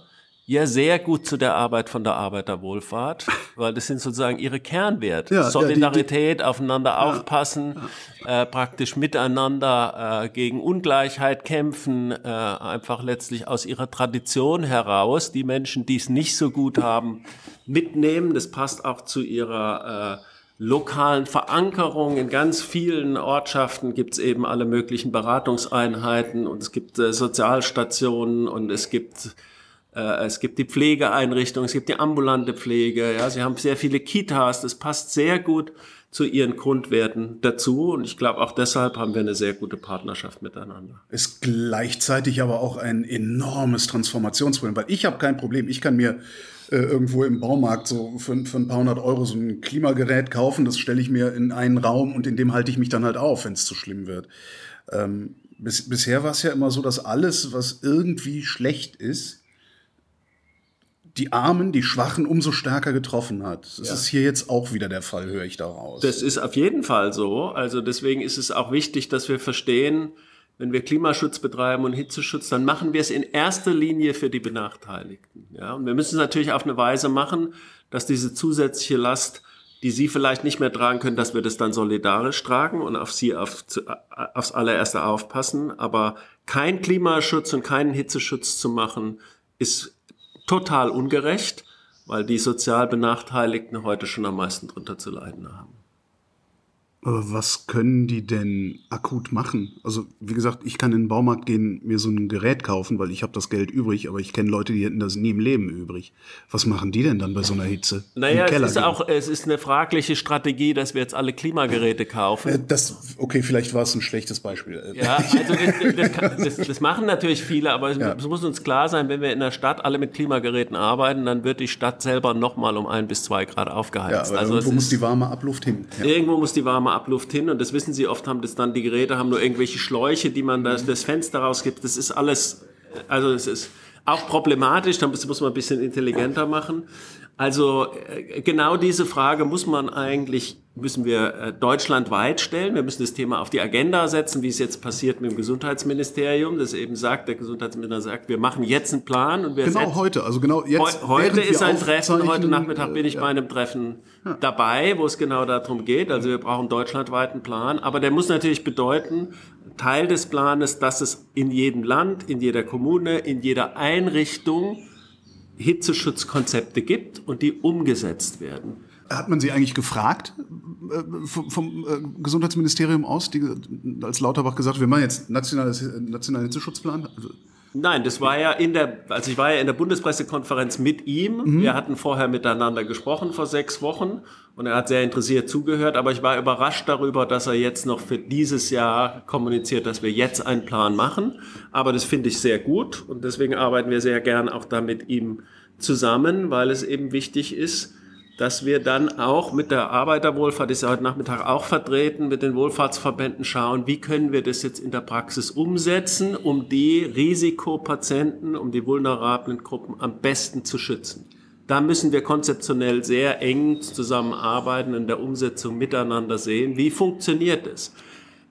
Speaker 2: ja sehr gut zu der Arbeit von der Arbeiterwohlfahrt, weil das sind sozusagen ihre Kernwerte. Ja, Solidarität, ja, die, die, aufeinander ja, aufpassen, äh, praktisch miteinander äh, gegen Ungleichheit kämpfen, äh, einfach letztlich aus ihrer Tradition heraus die Menschen, die es nicht so gut haben, mitnehmen. Das passt auch zu ihrer äh, lokalen Verankerung. In ganz vielen Ortschaften gibt es eben alle möglichen Beratungseinheiten und es gibt äh, Sozialstationen und es gibt äh, es gibt die Pflegeeinrichtungen, es gibt die ambulante Pflege, ja, sie haben sehr viele Kitas, das passt sehr gut zu ihren Grundwerten dazu und ich glaube auch deshalb haben wir eine sehr gute Partnerschaft miteinander.
Speaker 1: Ist gleichzeitig aber auch ein enormes Transformationsproblem, weil ich habe kein Problem, ich kann mir äh, irgendwo im Baumarkt so für, für ein paar hundert Euro so ein Klimagerät kaufen, das stelle ich mir in einen Raum und in dem halte ich mich dann halt auf, wenn es zu schlimm wird. Ähm, bis, bisher war es ja immer so, dass alles, was irgendwie schlecht ist, die Armen, die Schwachen umso stärker getroffen hat. Das ja. ist hier jetzt auch wieder der Fall, höre ich daraus.
Speaker 2: Das ist auf jeden Fall so. Also deswegen ist es auch wichtig, dass wir verstehen, wenn wir Klimaschutz betreiben und Hitzeschutz, dann machen wir es in erster Linie für die Benachteiligten. Ja, und wir müssen es natürlich auf eine Weise machen, dass diese zusätzliche Last, die Sie vielleicht nicht mehr tragen können, dass wir das dann solidarisch tragen und auf Sie auf, aufs allererste aufpassen. Aber kein Klimaschutz und keinen Hitzeschutz zu machen, ist total ungerecht, weil die sozial Benachteiligten heute schon am meisten drunter zu leiden haben.
Speaker 1: Aber was können die denn akut machen? Also, wie gesagt, ich kann in den Baumarkt gehen, mir so ein Gerät kaufen, weil ich habe das Geld übrig, aber ich kenne Leute, die hätten das nie im Leben übrig. Was machen die denn dann bei so einer Hitze?
Speaker 2: Naja, es ist gehen? auch, es ist eine fragliche Strategie, dass wir jetzt alle Klimageräte kaufen. Äh,
Speaker 1: das, okay, vielleicht war es ein schlechtes Beispiel.
Speaker 2: Ja, also das, das, kann, das, das machen natürlich viele, aber es ja. muss uns klar sein, wenn wir in der Stadt alle mit Klimageräten arbeiten, dann wird die Stadt selber nochmal um ein bis zwei Grad aufgeheizt.
Speaker 1: Ja, aber
Speaker 2: also
Speaker 1: irgendwo muss die warme Abluft hin.
Speaker 2: Ja. Irgendwo muss die warme Abluft hin und das wissen Sie, oft haben das dann die Geräte, haben nur irgendwelche Schläuche, die man das, das Fenster rausgibt. Das ist alles, also es ist auch problematisch, da muss man ein bisschen intelligenter machen. Also äh, genau diese Frage muss man eigentlich, müssen wir äh, deutschlandweit stellen. Wir müssen das Thema auf die Agenda setzen, wie es jetzt passiert mit dem Gesundheitsministerium, das eben sagt, der Gesundheitsminister sagt, wir machen jetzt einen Plan und wir
Speaker 1: Genau heute, also genau jetzt.
Speaker 2: heute ist ein Treffen, heute Nachmittag bin ich ja. bei einem Treffen ja. dabei, wo es genau darum geht. Also wir brauchen deutschlandweit einen Plan, aber der muss natürlich bedeuten, Teil des Planes, dass es in jedem Land, in jeder Kommune, in jeder Einrichtung Hitzeschutzkonzepte gibt und die umgesetzt werden.
Speaker 1: Hat man Sie eigentlich gefragt äh, vom, vom äh, Gesundheitsministerium aus, die, als Lauterbach gesagt hat, wir machen jetzt nationales, nationalen Hitzeschutzplan?
Speaker 2: Nein, das war ja in der, also ich war ja in der Bundespressekonferenz mit ihm. Mhm. Wir hatten vorher miteinander gesprochen vor sechs Wochen und er hat sehr interessiert zugehört, aber ich war überrascht darüber, dass er jetzt noch für dieses Jahr kommuniziert, dass wir jetzt einen Plan machen. Aber das finde ich sehr gut und deswegen arbeiten wir sehr gern auch da mit ihm zusammen, weil es eben wichtig ist, dass wir dann auch mit der Arbeiterwohlfahrt, ist ja heute Nachmittag auch vertreten, mit den Wohlfahrtsverbänden schauen, wie können wir das jetzt in der Praxis umsetzen, um die Risikopatienten, um die vulnerablen Gruppen am besten zu schützen. Da müssen wir konzeptionell sehr eng zusammenarbeiten, in der Umsetzung miteinander sehen, wie funktioniert es.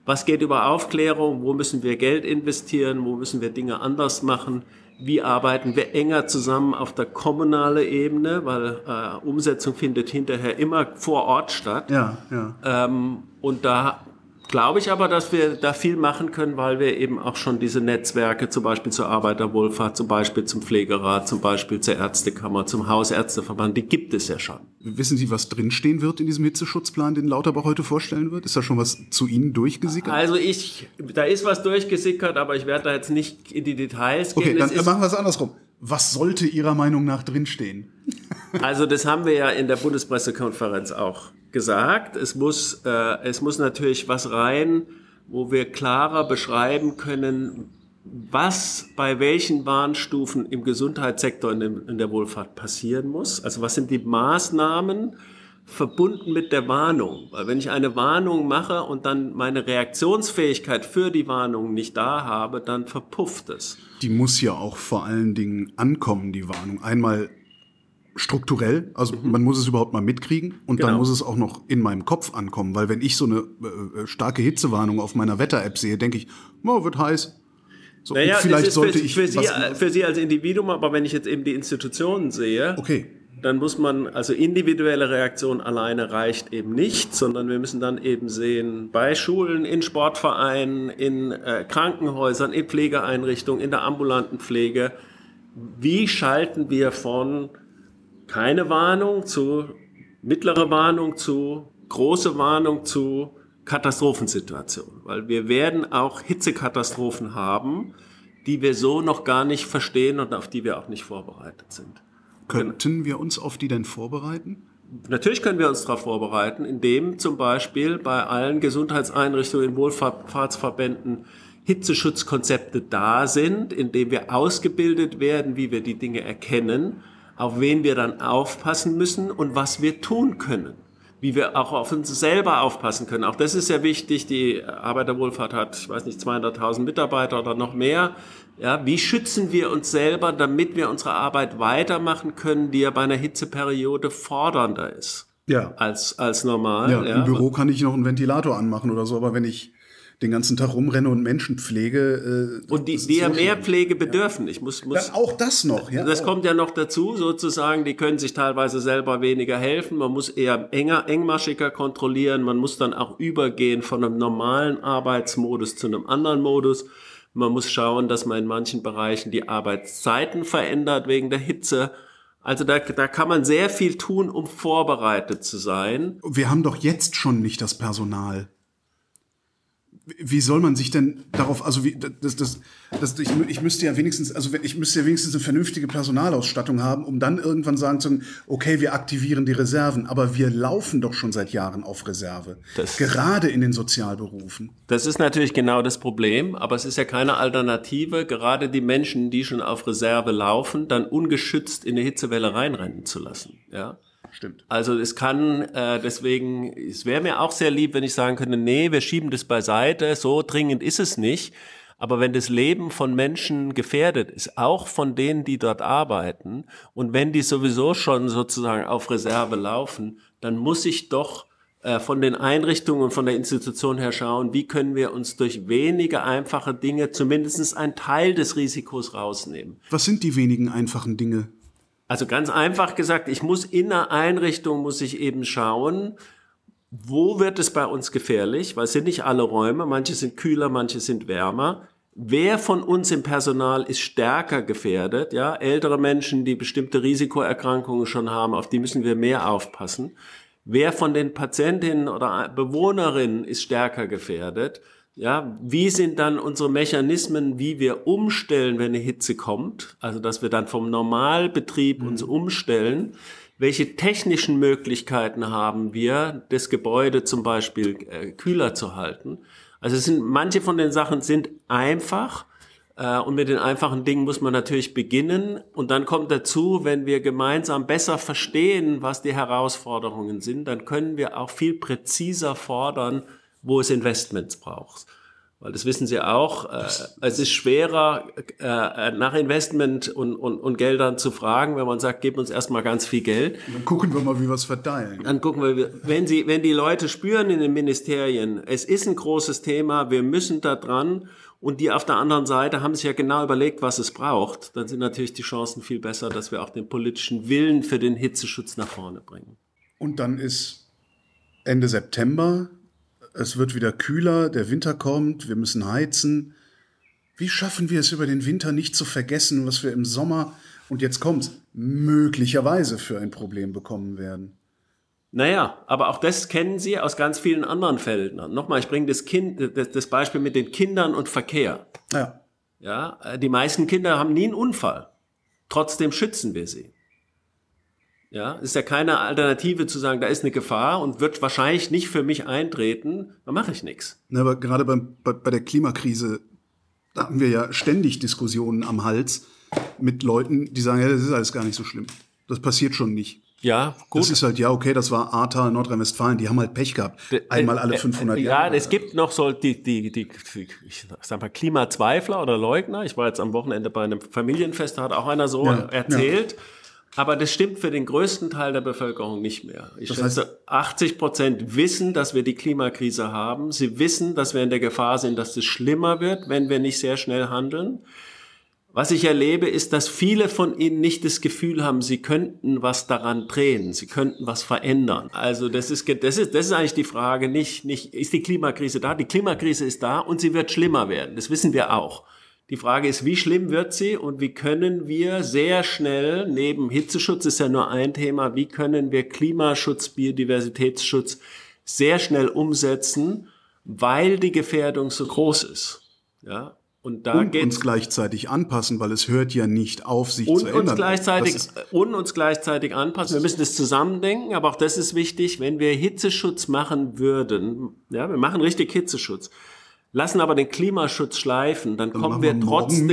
Speaker 2: Was geht über Aufklärung? Wo müssen wir Geld investieren? Wo müssen wir Dinge anders machen? Wie arbeiten wir enger zusammen auf der kommunalen Ebene, weil äh, Umsetzung findet hinterher immer vor Ort statt.
Speaker 1: Ja, ja.
Speaker 2: Ähm, und da glaube ich aber, dass wir da viel machen können, weil wir eben auch schon diese Netzwerke, zum Beispiel zur Arbeiterwohlfahrt, zum Beispiel zum Pflegerat, zum Beispiel zur Ärztekammer, zum Hausärzteverband, die gibt es ja schon.
Speaker 1: Wissen Sie, was drinstehen wird in diesem Hitzeschutzplan, den Lauterbach heute vorstellen wird? Ist da schon was zu Ihnen durchgesickert?
Speaker 2: Also ich, da ist was durchgesickert, aber ich werde da jetzt nicht in die Details
Speaker 1: gehen. Okay, dann es machen wir es andersrum. Was sollte Ihrer Meinung nach drinstehen?
Speaker 2: Also das haben wir ja in der Bundespressekonferenz auch gesagt. Es muss, äh, es muss natürlich was rein, wo wir klarer beschreiben können, was bei welchen Warnstufen im Gesundheitssektor in, dem, in der Wohlfahrt passieren muss. Also was sind die Maßnahmen verbunden mit der Warnung? Weil wenn ich eine Warnung mache und dann meine Reaktionsfähigkeit für die Warnung nicht da habe, dann verpufft es.
Speaker 1: Die muss ja auch vor allen Dingen ankommen, die Warnung. Einmal strukturell, also mhm. man muss es überhaupt mal mitkriegen und genau. dann muss es auch noch in meinem Kopf ankommen, weil wenn ich so eine äh, starke Hitzewarnung auf meiner Wetter-App sehe, denke ich, oh, wird heiß,
Speaker 2: so, naja, vielleicht sollte für, ich. Für Sie, für Sie als Individuum, aber wenn ich jetzt eben die Institutionen sehe,
Speaker 1: okay.
Speaker 2: dann muss man, also individuelle Reaktion alleine reicht eben nicht, sondern wir müssen dann eben sehen, bei Schulen, in Sportvereinen, in äh, Krankenhäusern, in Pflegeeinrichtungen, in der ambulanten Pflege, wie schalten wir von keine Warnung zu mittlere Warnung zu große Warnung zu Katastrophensituation, weil wir werden auch Hitzekatastrophen haben, die wir so noch gar nicht verstehen und auf die wir auch nicht vorbereitet sind.
Speaker 1: Könnten wir uns auf die denn vorbereiten?
Speaker 2: Natürlich können wir uns darauf vorbereiten, indem zum Beispiel bei allen Gesundheitseinrichtungen in Wohlfahrtsverbänden Hitzeschutzkonzepte da sind, indem wir ausgebildet werden, wie wir die Dinge erkennen, auf wen wir dann aufpassen müssen und was wir tun können wie wir auch auf uns selber aufpassen können. Auch das ist ja wichtig. Die Arbeiterwohlfahrt hat, ich weiß nicht, 200.000 Mitarbeiter oder noch mehr. Ja, wie schützen wir uns selber, damit wir unsere Arbeit weitermachen können, die ja bei einer Hitzeperiode fordernder ist?
Speaker 1: Ja.
Speaker 2: Als, als normal.
Speaker 1: Ja, ja. Im Büro kann ich noch einen Ventilator anmachen oder so, aber wenn ich den ganzen Tag rumrenne und Menschen pflege.
Speaker 2: Äh, und die, die ja mehr Pflege bedürfen. Ich muss, muss
Speaker 1: ja, auch das noch. Ja,
Speaker 2: das
Speaker 1: auch.
Speaker 2: kommt ja noch dazu, sozusagen. Die können sich teilweise selber weniger helfen. Man muss eher enger, engmaschiger kontrollieren. Man muss dann auch übergehen von einem normalen Arbeitsmodus zu einem anderen Modus. Man muss schauen, dass man in manchen Bereichen die Arbeitszeiten verändert wegen der Hitze. Also da, da kann man sehr viel tun, um vorbereitet zu sein.
Speaker 1: Wir haben doch jetzt schon nicht das Personal wie soll man sich denn darauf, also wie, das, das, das, ich, ich müsste ja wenigstens, also ich müsste ja wenigstens eine vernünftige Personalausstattung haben, um dann irgendwann sagen zu können, okay, wir aktivieren die Reserven, aber wir laufen doch schon seit Jahren auf Reserve. Das, gerade in den Sozialberufen.
Speaker 2: Das ist natürlich genau das Problem, aber es ist ja keine Alternative, gerade die Menschen, die schon auf Reserve laufen, dann ungeschützt in eine Hitzewelle reinrennen zu lassen, ja.
Speaker 1: Stimmt.
Speaker 2: Also es kann äh, deswegen, es wäre mir auch sehr lieb, wenn ich sagen könnte, nee, wir schieben das beiseite, so dringend ist es nicht. Aber wenn das Leben von Menschen gefährdet ist, auch von denen, die dort arbeiten, und wenn die sowieso schon sozusagen auf Reserve laufen, dann muss ich doch äh, von den Einrichtungen und von der Institution her schauen, wie können wir uns durch wenige einfache Dinge zumindest einen Teil des Risikos rausnehmen.
Speaker 1: Was sind die wenigen einfachen Dinge?
Speaker 2: Also ganz einfach gesagt, ich muss in einer Einrichtung, muss ich eben schauen, wo wird es bei uns gefährlich, weil es sind nicht alle Räume, manche sind kühler, manche sind wärmer. Wer von uns im Personal ist stärker gefährdet? Ja, ältere Menschen, die bestimmte Risikoerkrankungen schon haben, auf die müssen wir mehr aufpassen. Wer von den Patientinnen oder Bewohnerinnen ist stärker gefährdet? Ja, wie sind dann unsere Mechanismen, wie wir umstellen, wenn eine Hitze kommt? Also, dass wir dann vom Normalbetrieb mhm. uns umstellen. Welche technischen Möglichkeiten haben wir, das Gebäude zum Beispiel äh, kühler zu halten? Also, es sind, manche von den Sachen sind einfach. Äh, und mit den einfachen Dingen muss man natürlich beginnen. Und dann kommt dazu, wenn wir gemeinsam besser verstehen, was die Herausforderungen sind, dann können wir auch viel präziser fordern, wo es Investments braucht. Weil das wissen Sie auch, äh, es ist schwerer, äh, nach Investment und, und, und Geldern zu fragen, wenn man sagt, gib uns erstmal ganz viel Geld.
Speaker 1: Dann gucken wir mal, wie wir es verteilen.
Speaker 2: Dann gucken wir, wenn Sie, wenn die Leute spüren in den Ministerien, es ist ein großes Thema, wir müssen da dran und die auf der anderen Seite haben sich ja genau überlegt, was es braucht, dann sind natürlich die Chancen viel besser, dass wir auch den politischen Willen für den Hitzeschutz nach vorne bringen.
Speaker 1: Und dann ist Ende September es wird wieder kühler, der Winter kommt, wir müssen heizen. Wie schaffen wir es über den Winter nicht zu vergessen, was wir im Sommer, und jetzt kommt's, möglicherweise für ein Problem bekommen werden?
Speaker 2: Naja, aber auch das kennen Sie aus ganz vielen anderen Feldern. Nochmal, ich bringe das, kind, das, das Beispiel mit den Kindern und Verkehr.
Speaker 1: Ja.
Speaker 2: Ja, die meisten Kinder haben nie einen Unfall. Trotzdem schützen wir sie. Ja, ist ja keine Alternative zu sagen, da ist eine Gefahr und wird wahrscheinlich nicht für mich eintreten, dann mache ich nichts.
Speaker 1: Na, aber gerade beim, bei, bei der Klimakrise da haben wir ja ständig Diskussionen am Hals mit Leuten, die sagen, ja, das ist alles gar nicht so schlimm. Das passiert schon nicht.
Speaker 2: Ja, gut.
Speaker 1: Das ist halt, ja, okay, das war Ahrtal, Nordrhein-Westfalen, die haben halt Pech gehabt. Einmal alle 500
Speaker 2: ja,
Speaker 1: Jahre.
Speaker 2: Ja, es gibt noch so die, die, die, ich sag mal, Klimazweifler oder Leugner. Ich war jetzt am Wochenende bei einem Familienfest, da hat auch einer so
Speaker 1: Ja,
Speaker 2: erzählt. Aber das stimmt für den größten Teil der Bevölkerung nicht mehr. Ich
Speaker 1: Das
Speaker 2: schätze, 80 Prozent wissen, dass wir die Klimakrise haben. Sie wissen, dass wir in der Gefahr sind, dass es schlimmer wird, wenn wir nicht sehr schnell handeln. Was ich erlebe, ist, dass viele von ihnen nicht das Gefühl haben, sie könnten was daran drehen, sie könnten was verändern. Also das ist, das ist, das ist eigentlich die Frage, nicht, nicht, ist die Klimakrise da? Die Klimakrise ist da und sie wird schlimmer werden. Das wissen wir auch. Die Frage ist, wie schlimm wird sie und wie können wir sehr schnell, neben Hitzeschutz ist ja nur ein Thema, wie können wir Klimaschutz, Biodiversitätsschutz sehr schnell umsetzen, weil die Gefährdung so groß ist. Ja, und da
Speaker 1: und uns gleichzeitig anpassen, weil es hört ja nicht auf, sich zu
Speaker 2: und
Speaker 1: ändern.
Speaker 2: uns gleichzeitig und uns gleichzeitig anpassen. Wir müssen das zusammendenken, aber auch das ist wichtig, wenn wir Hitzeschutz machen würden. Ja, wir machen richtig Hitzeschutz. Lassen aber den Klimaschutz schleifen, dann,
Speaker 1: dann
Speaker 2: kommen wir trotzdem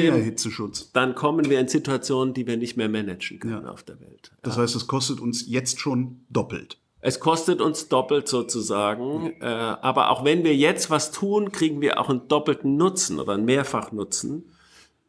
Speaker 2: dann kommen wir in Situationen, die wir nicht mehr managen können
Speaker 1: Ja.
Speaker 2: auf der Welt.
Speaker 1: Das heißt, es kostet uns jetzt schon doppelt.
Speaker 2: Es kostet uns doppelt sozusagen, äh, aber auch wenn wir jetzt was tun, kriegen wir auch einen doppelten Nutzen oder einen Mehrfachnutzen.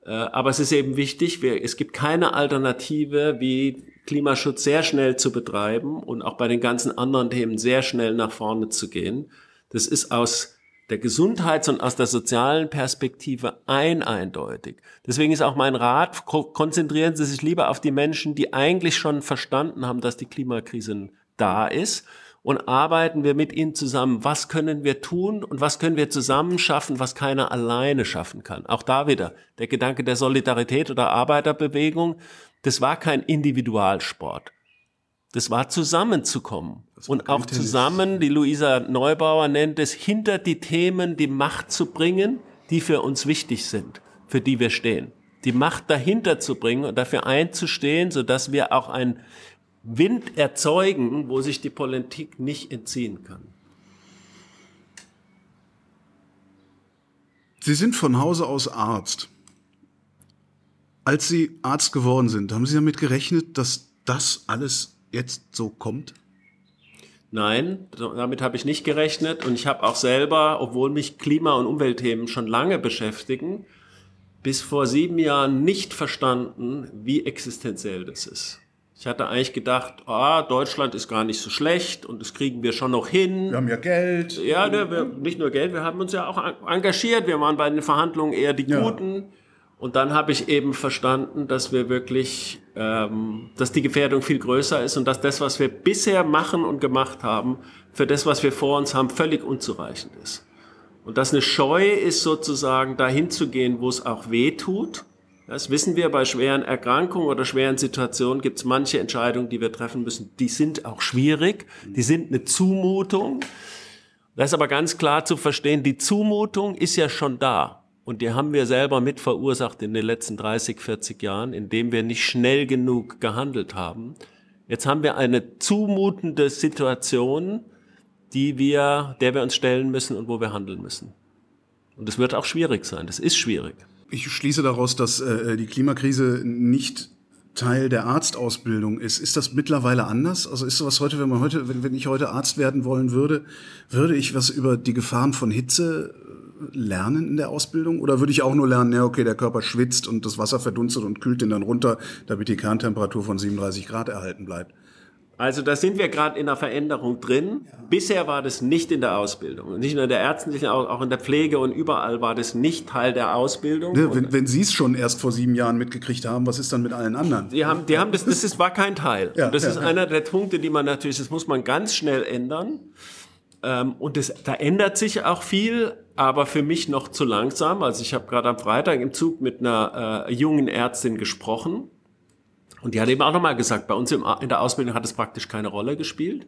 Speaker 2: Äh, aber es ist eben wichtig, wir, es gibt keine Alternative, wie Klimaschutz sehr schnell zu betreiben und auch bei den ganzen anderen Themen sehr schnell nach vorne zu gehen. Das ist aus der Gesundheits- und aus der sozialen Perspektive ein eindeutig. Deswegen ist auch mein Rat, ko- konzentrieren Sie sich lieber auf die Menschen, die eigentlich schon verstanden haben, dass die Klimakrise da ist und arbeiten wir mit ihnen zusammen. Was können wir tun und was können wir zusammen schaffen, was keiner alleine schaffen kann? Auch da wieder der Gedanke der Solidarität oder Arbeiterbewegung. Das war kein Individualsport. Das war zusammenzukommen. Und auch zusammen, die Luisa Neubauer nennt es, hinter die Themen die Macht zu bringen, die für uns wichtig sind, für die wir stehen. Die Macht dahinter zu bringen und dafür einzustehen, sodass wir auch einen Wind erzeugen, wo sich die Politik nicht entziehen kann.
Speaker 1: Sie sind von Hause aus Arzt. Als Sie Arzt geworden sind, haben Sie damit gerechnet, dass das alles jetzt so kommt?
Speaker 2: Nein, damit habe ich nicht gerechnet und ich habe auch selber, obwohl mich Klima- und Umweltthemen schon lange beschäftigen, bis vor sieben Jahren nicht verstanden, wie existenziell das ist. Ich hatte eigentlich gedacht, ah, Deutschland ist gar nicht so schlecht und das kriegen wir schon noch hin.
Speaker 1: haben ja Geld.
Speaker 2: Ja, ne, wir, nicht nur Geld, wir haben uns ja auch en- engagiert. Wir waren bei den Verhandlungen eher die
Speaker 1: Ja.
Speaker 2: Guten. Und dann habe ich eben verstanden, dass wir wirklich, ähm, dass die Gefährdung viel größer ist und dass das, was wir bisher machen und gemacht haben, für das, was wir vor uns haben, völlig unzureichend ist. Und dass eine Scheu ist, sozusagen dahin zu gehen, wo es auch weh tut. Das wissen wir bei schweren Erkrankungen oder schweren Situationen gibt es manche Entscheidungen, die wir treffen müssen, die sind auch schwierig, die sind eine Zumutung. Das ist aber ganz klar zu verstehen, die Zumutung ist ja schon da. Und die haben wir selber mit verursacht in den letzten 30, 40 Jahren, indem wir nicht schnell genug gehandelt haben. Jetzt haben wir eine zumutende Situation, die wir, der wir uns stellen müssen und wo wir handeln müssen. Und es wird auch schwierig sein. Das ist schwierig.
Speaker 1: Ich schließe daraus, dass äh, die Klimakrise nicht Teil der Arztausbildung ist. Ist das mittlerweile anders? Also ist sowas heute, wenn man heute, wenn, wenn ich heute Arzt werden wollen würde, würde ich was über die Gefahren von Hitze äh, lernen in der Ausbildung? Oder würde ich auch nur lernen, ja, okay, der Körper schwitzt und das Wasser verdunstet und kühlt den dann runter, damit die Kerntemperatur von 37 Grad erhalten bleibt?
Speaker 2: Also da sind wir gerade in einer Veränderung drin. Bisher war das nicht in der Ausbildung. Nicht nur in der ärztlichen, auch auch in der Pflege und überall war das nicht Teil der Ausbildung.
Speaker 1: Ne, wenn, wenn Sie es schon erst vor sieben Jahren mitgekriegt haben, was ist dann mit allen anderen?
Speaker 2: Die haben, die haben das, das ist, war kein Teil.
Speaker 1: Ja,
Speaker 2: und das
Speaker 1: ja,
Speaker 2: ist
Speaker 1: ja.
Speaker 2: einer der Punkte, die man natürlich, das muss man ganz schnell ändern. Ähm, und das, da ändert sich auch viel, aber für mich noch zu langsam. Also ich habe gerade am Freitag im Zug mit einer äh, jungen Ärztin gesprochen. Und die hat eben auch nochmal gesagt, bei uns im, in der Ausbildung hat es praktisch keine Rolle gespielt.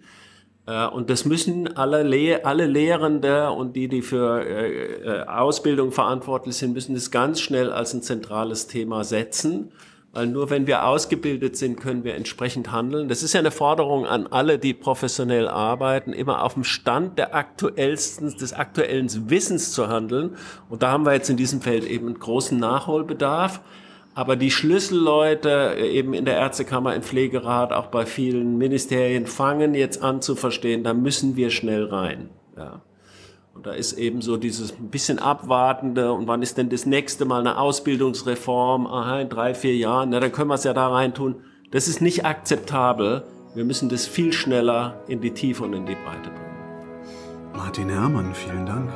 Speaker 2: Äh, Und das müssen alle, Le alle Lehrende und die, die für äh, äh, Ausbildung verantwortlich sind, müssen das ganz schnell als ein zentrales Thema setzen, weil nur wenn wir ausgebildet sind, können wir entsprechend handeln. Das ist ja eine Forderung an alle, die professionell arbeiten, immer auf dem Stand der aktuellsten, des aktuellen Wissens zu handeln. Und da haben wir jetzt in diesem Feld eben einen großen Nachholbedarf. Aber die Schlüsselleute eben in der Ärztekammer, im Pflegerat, auch bei vielen Ministerien fangen jetzt an zu verstehen, da müssen wir schnell rein. Ja. Und da ist eben so dieses bisschen abwartende und wann ist denn das nächste Mal eine Ausbildungsreform? Aha, in drei, vier Jahren, na, dann können wir es ja da rein tun. Das ist nicht akzeptabel. Wir müssen das viel schneller in die Tiefe und in die Breite bringen.
Speaker 1: Martin Herrmann, vielen Dank.